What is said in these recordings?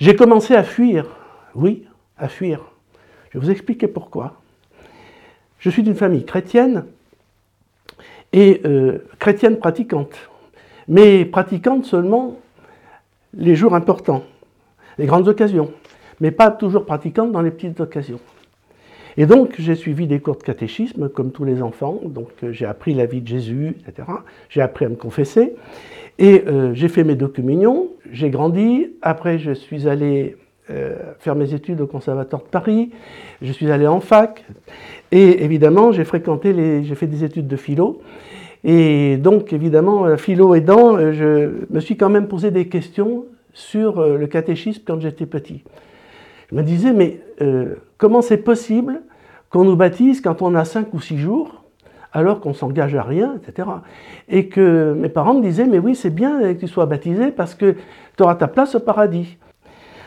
J'ai commencé à fuir, oui, à fuir. Je vais vous expliquer pourquoi. Je suis d'une famille chrétienne et euh, chrétienne pratiquante, mais pratiquante seulement les jours importants, les grandes occasions, mais pas toujours pratiquante dans les petites occasions. Et donc, j'ai suivi des cours de catéchisme, comme tous les enfants. Donc, euh, j'ai appris la vie de Jésus, etc. J'ai appris à me confesser. Et euh, j'ai fait mes deux communions. J'ai grandi. Après, je suis allé euh, faire mes études au Conservatoire de Paris. Je suis allé en fac. Et évidemment, j'ai fréquenté les... J'ai fait des études de philo. Et donc, évidemment, philo aidant, je me suis quand même posé des questions sur le catéchisme quand j'étais petit. Je me disais, mais comment c'est possible qu'on nous baptise quand on a 5 ou 6 jours, alors qu'on s'engage à rien, etc. Et que mes parents me disaient, mais oui, c'est bien que tu sois baptisé parce que tu auras ta place au paradis.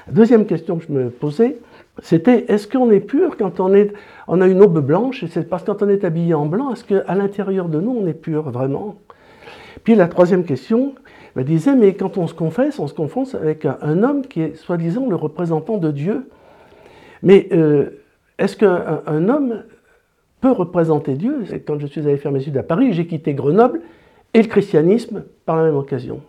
deuxième question que je me posais, c'était est-ce qu'on est pur quand on, a une aube blanche parce que quand on est habillé en blanc, est-ce qu'à l'intérieur de nous, on est pur vraiment? Puis la troisième question me disait, mais quand on se confesse, on se confesse avec un, homme qui est soi-disant le représentant de Dieu. Mais euh, est-ce qu'un homme peut représenter Dieu? Quand je suis allé faire mes études à Paris, j'ai quitté Grenoble et le christianisme par la même occasion.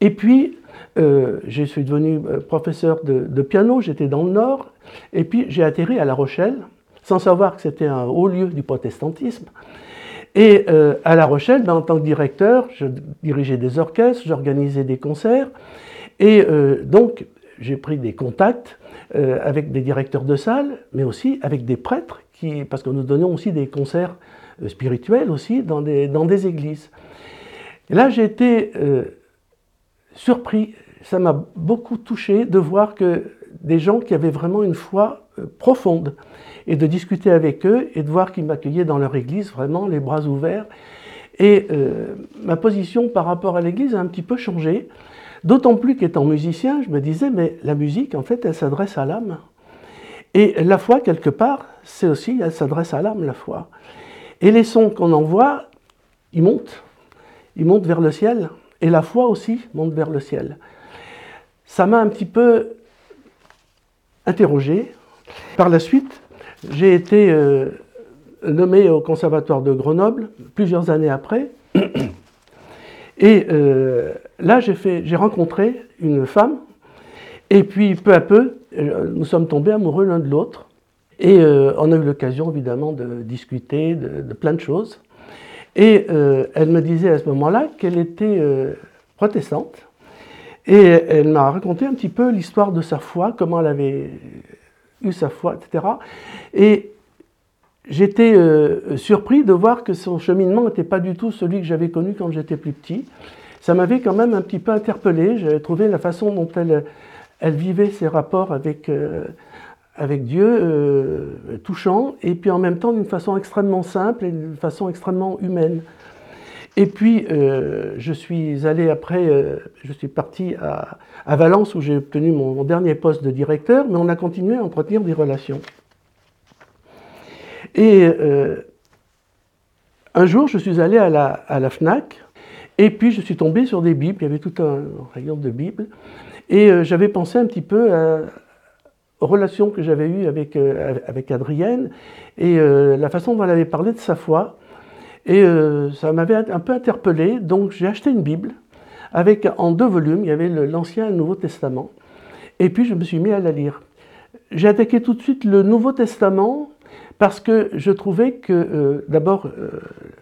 Et puis, euh, je suis devenu euh, professeur de, piano, j'étais dans le Nord, et puis j'ai atterri à La Rochelle, sans savoir que c'était un haut lieu du protestantisme. Et euh, à La Rochelle, ben, en tant que directeur, je dirigeais des orchestres, j'organisais des concerts, et donc j'ai pris des contacts euh, avec des directeurs de salle, mais aussi avec des prêtres, qui, parce que nous donnions aussi des concerts euh, spirituels aussi dans des, dans des églises. Là, j'ai été euh, surpris, ça m'a beaucoup touché de voir que des gens qui avaient vraiment une foi profonde, et de discuter avec eux, et de voir qu'ils m'accueillaient dans leur église, vraiment les bras ouverts. Et ma position par rapport à l'église a un petit peu changé. D'autant plus qu'étant musicien, je me disais, mais la musique, en fait, elle s'adresse à l'âme. Et la foi, quelque part, c'est aussi, elle s'adresse à l'âme, la foi. Et les sons qu'on envoie, ils montent. Ils montent vers le ciel. Et la foi aussi monte vers le ciel. Ça m'a un petit peu interrogé. Par la suite, j'ai été euh, nommé au Conservatoire de Grenoble plusieurs années après. Et euh, là, j'ai rencontré une femme, et puis peu à peu, euh, nous sommes tombés amoureux l'un de l'autre. Et euh, on a eu l'occasion, évidemment, de discuter de, plein de choses. Et elle me disait à ce moment-là qu'elle était protestante. Et elle m'a raconté un petit peu l'histoire de sa foi, comment elle avait eu sa foi, etc. Et j'étais euh, surpris de voir que son cheminement n'était pas du tout celui que j'avais connu quand j'étais plus petit. Ça m'avait quand même un petit peu interpellé. J'avais trouvé la façon dont elle, vivait ses rapports avec, euh, Dieu euh, touchant, et puis en même temps d'une façon extrêmement simple et d'une façon extrêmement humaine. Et puis, je suis allé après, je suis parti à, Valence où j'ai obtenu mon dernier poste de directeur, mais on a continué à entretenir des relations. Et euh, un jour, je suis allé à la, FNAC, et puis je suis tombé sur des Bibles, il y avait tout un rayon de Bibles, et euh, j'avais pensé un petit peu aux relations que j'avais eues avec, euh, avec Adrienne, et la façon dont elle avait parlé de sa foi, et ça m'avait un peu interpellé, donc j'ai acheté une Bible, avec en deux volumes, il y avait l'Ancien et le Nouveau Testament, et puis je me suis mis à la lire. J'ai attaqué tout de suite le Nouveau Testament, parce que je trouvais que, euh, d'abord, euh,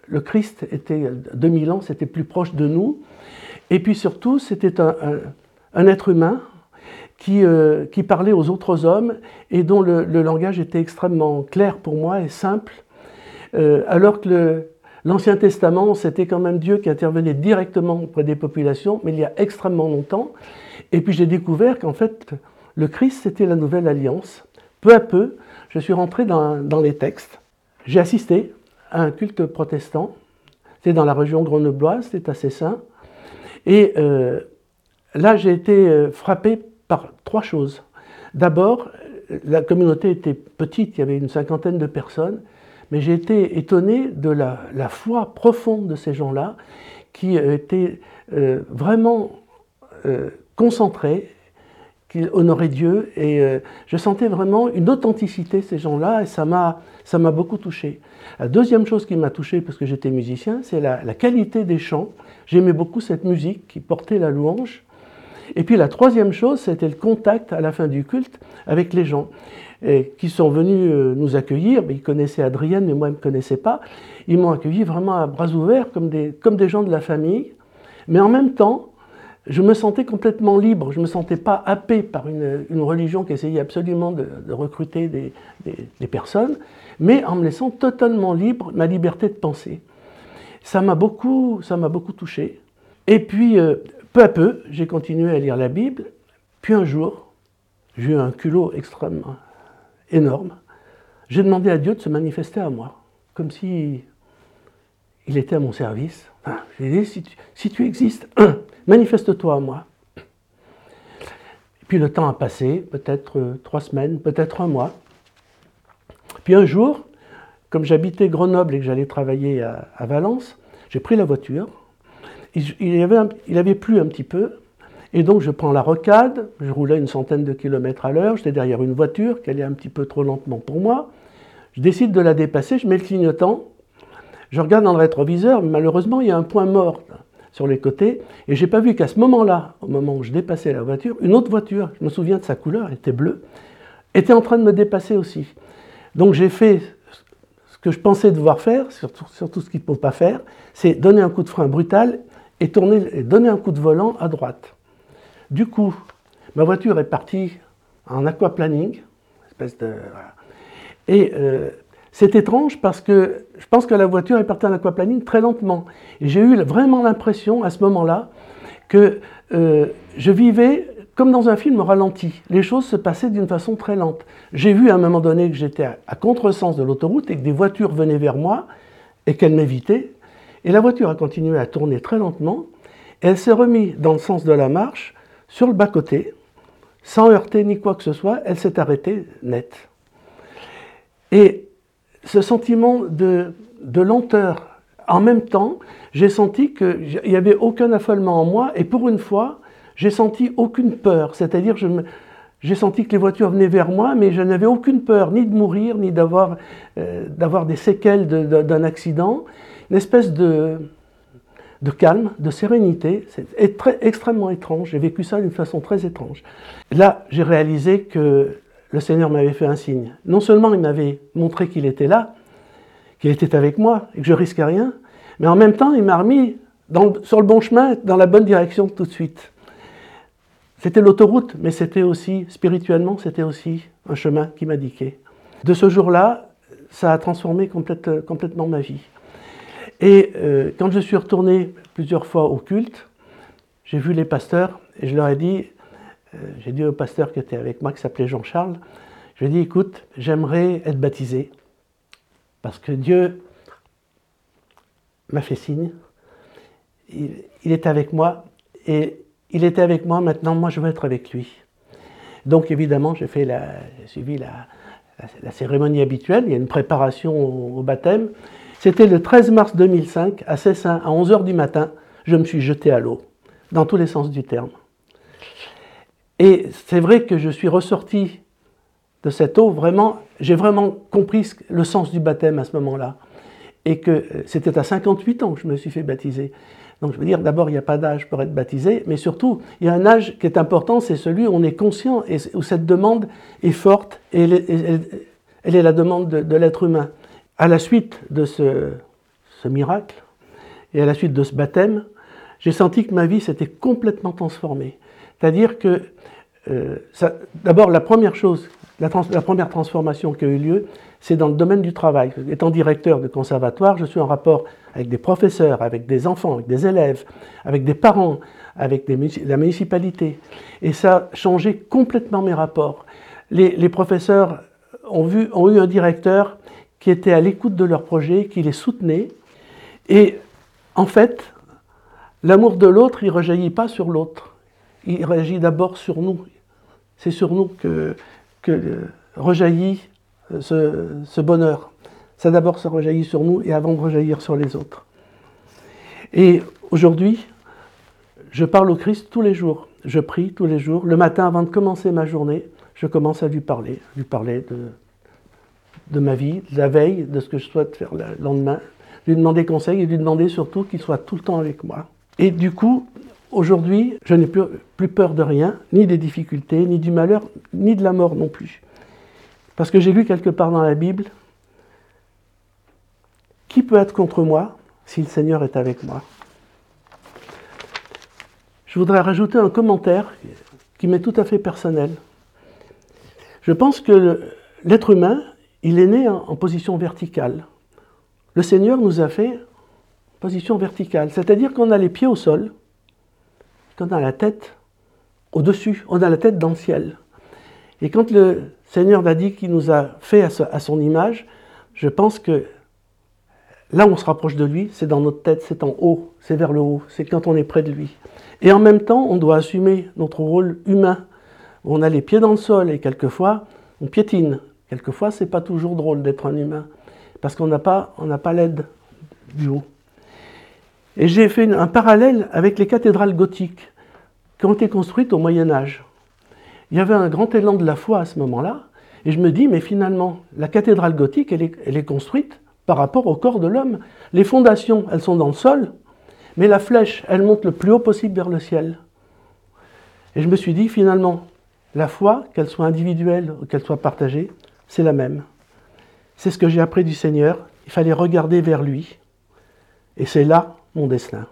le Christ était 2000 ans, c'était plus proche de nous, et puis surtout, c'était un, être humain euh, qui, parlait aux autres hommes et dont le, langage était extrêmement clair pour moi et simple, alors que l'Ancien Testament, c'était quand même Dieu qui intervenait directement auprès des populations, mais il y a extrêmement longtemps. Et puis j'ai découvert qu'en fait, le Christ, c'était la nouvelle alliance. Peu à peu, je suis rentré dans, les textes. J'ai assisté à un culte protestant. C'était dans la région grenobloise, c'était assez sain. Et euh, là, j'ai été euh, frappé par trois choses. D'abord, la communauté était petite, il y avait une cinquantaine de personnes, mais j'ai été étonné de la, foi profonde de ces gens-là, qui étaient euh, vraiment concentrés, qu'ils honoraient Dieu. Et euh, je sentais vraiment une authenticité, ces gens-là, et ça m'a, beaucoup touché. La deuxième chose qui m'a touché, parce que j'étais musicien, c'est la, qualité des chants. J'aimais beaucoup cette musique qui portait la louange. Et puis la troisième chose, c'était le contact à la fin du culte avec les gens qui sont venus euh, nous accueillir. Ils connaissaient Adrienne, mais moi, ils ne me connaissaient pas. Ils m'ont accueilli vraiment à bras ouverts, comme des, comme des gens de la famille. Mais en même temps, je me sentais complètement libre. Je ne me sentais pas happé par une, religion qui essayait absolument de, recruter des, personnes, mais en me laissant totalement libre, ma liberté de penser. Ça m'a beaucoup, beaucoup touché. Et puis, euh, peu à peu, j'ai continué à lire la Bible. Puis un jour, j'ai eu un culot extrêmement énorme. J'ai demandé à Dieu de se manifester à moi, comme si il était à mon service. Enfin, j'ai dit, si tu existes, manifeste-toi à moi. Et puis le temps a passé, peut-être euh, trois semaines, peut-être un mois. Puis un jour, comme j'habitais Grenoble et que j'allais travailler à, Valence, j'ai pris la voiture. Il, il, avait, il avait plu un petit peu, et donc je prends la rocade, je roulais une centaine de kilomètres à l'heure, j'étais derrière une voiture qui allait un petit peu trop lentement pour moi. Je décide de la dépasser, je mets le clignotant, je regarde dans le rétroviseur, mais malheureusement il y a un point mort sur les côtés, et j'ai pas vu qu'à ce moment-là, au moment où je dépassais la voiture, une autre voiture, je me souviens de sa couleur, était bleue, était en train de me dépasser aussi. Donc j'ai fait ce que je pensais devoir faire, surtout, surtout ce qu'il ne faut pas faire, c'est donner un coup de frein brutal et, tourner, et donner un coup de volant à droite. Du coup, ma voiture est partie en aquaplaning, espèce de. Et euh, c'est étrange parce que je pense que la voiture est partie en aquaplaning très lentement. Et j'ai eu vraiment l'impression à ce moment-là que euh, je vivais comme dans un film ralenti. Les choses se passaient d'une façon très lente. J'ai vu à un moment donné que j'étais à, à contresens de l'autoroute et que des voitures venaient vers moi et qu'elles m'évitaient. Et la voiture a continué à tourner très lentement. Elle s'est remise dans le sens de la marche sur le bas-côté, sans heurter ni quoi que ce soit, elle s'est arrêtée net. Et ce sentiment de, lenteur, en même temps, j'ai senti qu'il n'y avait aucun affolement en moi, et pour une fois, j'ai senti aucune peur, c'est-à-dire j'ai senti que les voitures venaient vers moi, mais je n'avais aucune peur, ni de mourir, ni d'avoir euh, des séquelles d'un de, de, accident, une espèce de, calme, de sérénité. C'est extrêmement étrange. J'ai vécu ça d'une façon très étrange. Là, j'ai réalisé que le Seigneur m'avait fait un signe. Non seulement il m'avait montré qu'il était là, qu'il était avec moi et que je risquais rien, mais en même temps, il m'a remis sur le bon chemin, dans la bonne direction tout de suite. C'était l'autoroute, mais c'était aussi, spirituellement, c'était aussi un chemin qui m'indiquait. De ce jour-là, ça a transformé complète, complètement ma vie. Et euh, quand je suis retourné plusieurs fois au culte, j'ai vu les pasteurs et je leur ai dit, j'ai dit au pasteur qui était avec moi, qui s'appelait Jean-Charles, je lui ai dit, écoute, j'aimerais être baptisé parce que Dieu m'a fait signe, il, il est avec moi et il était avec moi, maintenant moi je veux être avec lui. Donc évidemment, j'ai fait la, suivi la, cérémonie habituelle, il y a une préparation au, au baptême. C'était le 13 mars 2005, à Cessin, à 11h du matin, je me suis jeté à l'eau, dans tous les sens du terme. Et c'est vrai que je suis ressorti de cette eau, vraiment, j'ai vraiment compris le sens du baptême à ce moment-là. Et que euh, c'était à 58 ans que je me suis fait baptiser. Donc je veux dire, d'abord, il n'y a pas d'âge pour être baptisé, mais surtout, il y a un âge qui est important, c'est celui où on est conscient et où cette demande est forte et elle est, la demande de, l'être humain à la suite de ce, miracle et à la suite de ce baptême, j'ai senti que ma vie s'était complètement transformée. C'est-à-dire que, euh, d'abord, la première chose, la, première transformation qui a eu lieu, c'est dans le domaine du travail. Étant directeur de conservatoire, je suis en rapport avec des professeurs, avec des enfants, avec des élèves, avec des parents, avec la municipalité. Et ça a changé complètement mes rapports. Les, professeurs ont, vu, ont eu un directeur qui étaient à l'écoute de leur projet, qui les soutenaient. Et en fait, l'amour de l'autre, il ne rejaillit pas sur l'autre. Il réagit d'abord sur nous. C'est sur nous que, rejaillit ce, ce bonheur. Ça d'abord se rejaillit sur nous et avant de rejaillir sur les autres. Et aujourd'hui, je parle au Christ tous les jours. je prie tous les jours. Le matin, avant de commencer ma journée, je commence à lui parler, lui parler de, de ma vie, de la veille, de ce que je souhaite faire le lendemain, lui demander conseil et lui demander surtout qu'il soit tout le temps avec moi. Et du coup, aujourd'hui, je n'ai plus, peur de rien, ni des difficultés, ni du malheur, ni de la mort non plus. Parce que j'ai lu quelque part dans la Bible, qui peut être contre moi si le Seigneur est avec moi? Je voudrais rajouter un commentaire qui m'est tout à fait personnel. Je pense que l'être humain, il est né en position verticale. Le Seigneur nous a fait position verticale, c'est-à-dire qu'on a les pieds au sol, qu'on a la tête au-dessus, on a la tête dans le ciel. Et quand le Seigneur a dit qu'il nous a fait à son image, je pense que là on se rapproche de lui, c'est dans notre tête, c'est en haut, c'est vers le haut, c'est quand on est près de lui. Et en même temps, on doit assumer notre rôle humain. On a les pieds dans le sol et quelquefois, on piétine. Quelquefois, c'est pas toujours drôle d'être un humain parce qu'on n'a pas, pas l'aide du haut. Et j'ai fait un parallèle avec les cathédrales gothiques qui ont été construites au Moyen Âge. Il y avait un grand élan de la foi à ce moment-là, et je me dis, mais finalement, la cathédrale gothique, elle est, construite par rapport au corps de l'homme. Les fondations, elles sont dans le sol, mais la flèche, elle monte le plus haut possible vers le ciel. Et je me suis dit, finalement, la foi, qu'elle soit individuelle ou qu'elle soit partagée, c'est la même. C'est ce que j'ai appris du Seigneur. Il fallait regarder vers lui. Et c'est là mon destin.